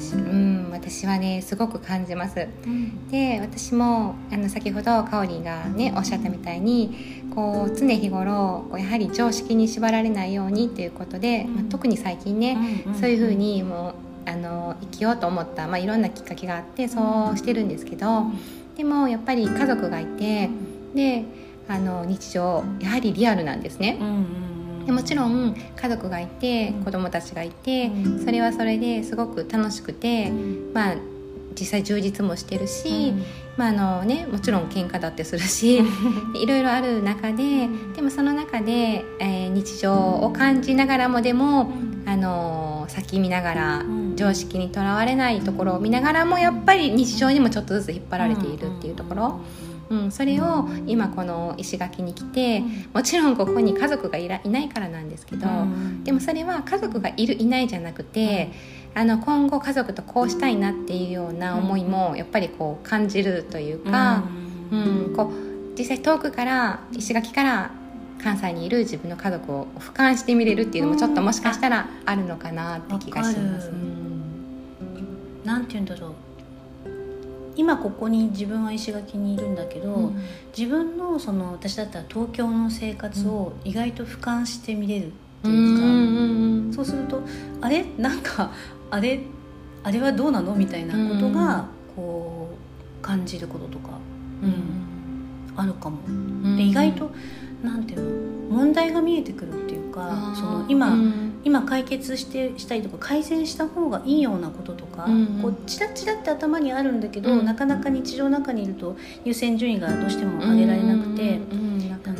私,、うん、私はねすごく感じます。うん、で私もあの先ほどかおりがねおっしゃったみたいにこう常日頃やはり常識に縛られないようにということで、まあ、特に最近ね、そういうふうにもうあの生きようと思った、まあ、いろんなきっかけがあってそうしてるんですけど、でもやっぱり家族がいてであの日常やはりリアルなんですね。でもちろん家族がいて子供たちがいてそれはそれですごく楽しくて、まあ、実際充実もしてるし、まああのね、もちろん喧嘩だってするし いろいろある中ででもその中で、えー、日常を感じながらもでも、あの先見ながら常識にとらわれないところを見ながらもやっぱり日常にもちょっとずつ引っ張られているっていうところ。うん、それを今この石垣に来てもちろんここに家族がいらいないからなんですけど、でもそれは家族がいるいないじゃなくて、あの今後家族とこうしたいなっていうような思いもやっぱりこう感じるというか、うん。こう実際遠くから石垣から関西にいる自分の家族を俯瞰してみれるっていうのもちょっともしかしたらあるのかなって気がします。うん、なんて言うんだろう今ここに自分は石垣にいるんだけど、うん、自分のその私だったら東京の生活を意外と俯瞰して見れるっていうか、うん、そうするとあれ？なんかあれ？あれはどうなの？みたいなことがこう感じることとか、うん、あるかも。で意外となんていうの？問題が見えてくるっていうかその今、今解決してしたりとか改善した方がいいようなこととか、うん、こうチラチラって頭にあるんだけど、うん、なかなか日常の中にいると優先順位がどうしても上げられなくて、あの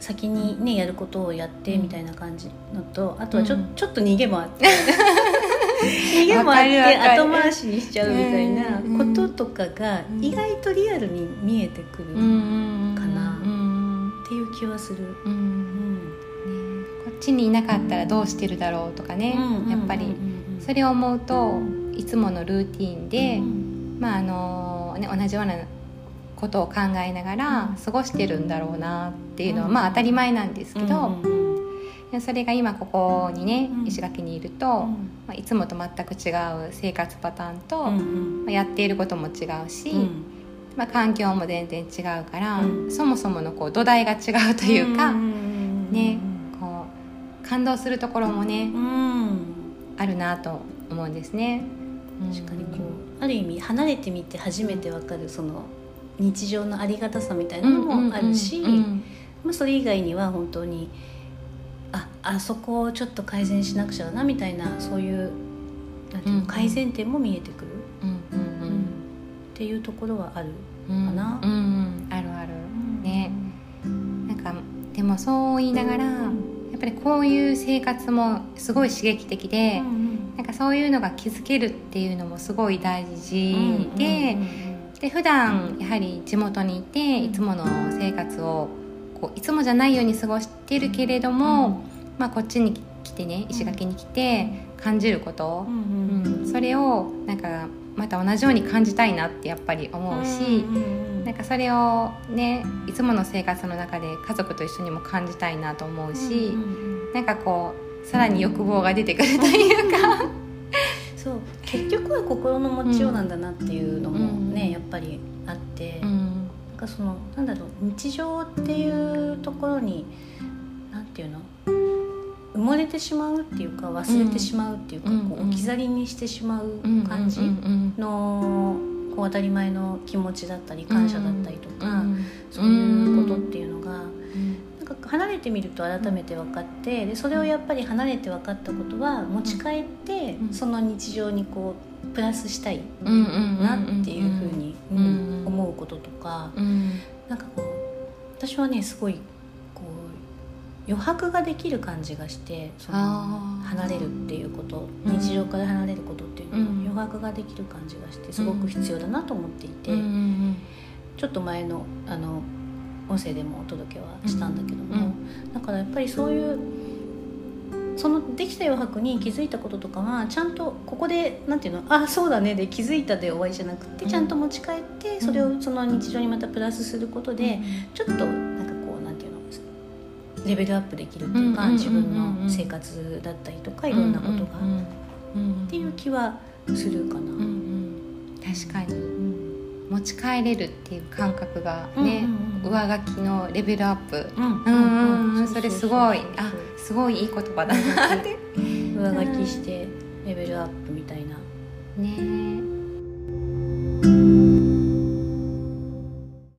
先にねやることをやってみたいな感じのとあとはちょ,、ちょっと 逃げもあって。逃げもあって後回しにしちゃうみたいなこととかが意外とリアルに見えてくるかなっていう気はする。ちにいなかったらどうしてるだろうとかね、やっぱり。それを思うといつものルーティンで、まああのね、同じようなことを考えながら過ごしてるんだろうなっていうのは、まあ当たり前なんですけど、それが今ここにね石垣にいると、まあ、いつもと全く違う生活パターンと、まあ、やっていることも違うし、まあ、環境も全然違うから、そもそものこう土台が違うというか、ね感動するところもね、うん、あるなと思うんですね。確かにこうある意味離れてみて初めてわかるその日常のありがたさみたいなのもあるし、まあ、それ以外には本当にああそこをちょっと改善しなくちゃなみたいなそういうなんていうの、改善点も見えてくる、っていうところはあるかな。うんうん、あるある、ね。なんかでもそう言いながら、やっぱりこういう生活もすごい刺激的で、うんうん、なんかそういうのが気づけるっていうのもすごい大事で、で普段やはり地元にいていつもの生活をこういつもじゃないように過ごしてるけれども、まあ、こっちに来てね石垣に来て感じること、うんそれをなんかまた同じように感じたいなってやっぱり思うし。なんかそれをねいつもの生活の中で家族と一緒にも感じたいなと思うし、うんうん、なんかこうさらに欲望が出てくるというか。そう。結局は心の持ちようなんだなっていうのもね、うん、やっぱりあって、うん、なんかそのなんだろう日常っていうところになんていうの？埋もれてしまうっていうか忘れてしまうっていうか、うん、こう置き去りにしてしまう感じのこう当たり前の気持ちだったり感謝だったりとか、そういうことっていうのが、なんか離れてみると改めて分かってでそれをやっぱり離れて分かったことは持ち帰って、その日常にこうプラスしたいなっていうふうに思うこととか、なんかこう私はねすごい余白ができる感じがしてその離れるっていうこと、日常から離れることっていうのは、余白ができる感じがしてすごく必要だなと思っていて、ちょっと前のあの音声でもお届けはしたんだけども、だからやっぱりそういうそのできた余白に気づいたこととかはちゃんとここでなんていうのああそうだねで気づいたで終わりじゃなくてちゃんと持ち帰ってそれをその日常にまたプラスすることでちょっとレベルアップできるっていうか、自分の生活だったりとかいろんなことが、っていう気はするかな、うんうん、確かに、うん、持ち帰れるっていう感覚がね、うんうん、上書きのレベルアップ。うんそれすごい。あすごいいい言葉だなって。上書きしてレベルアップみたいな。ね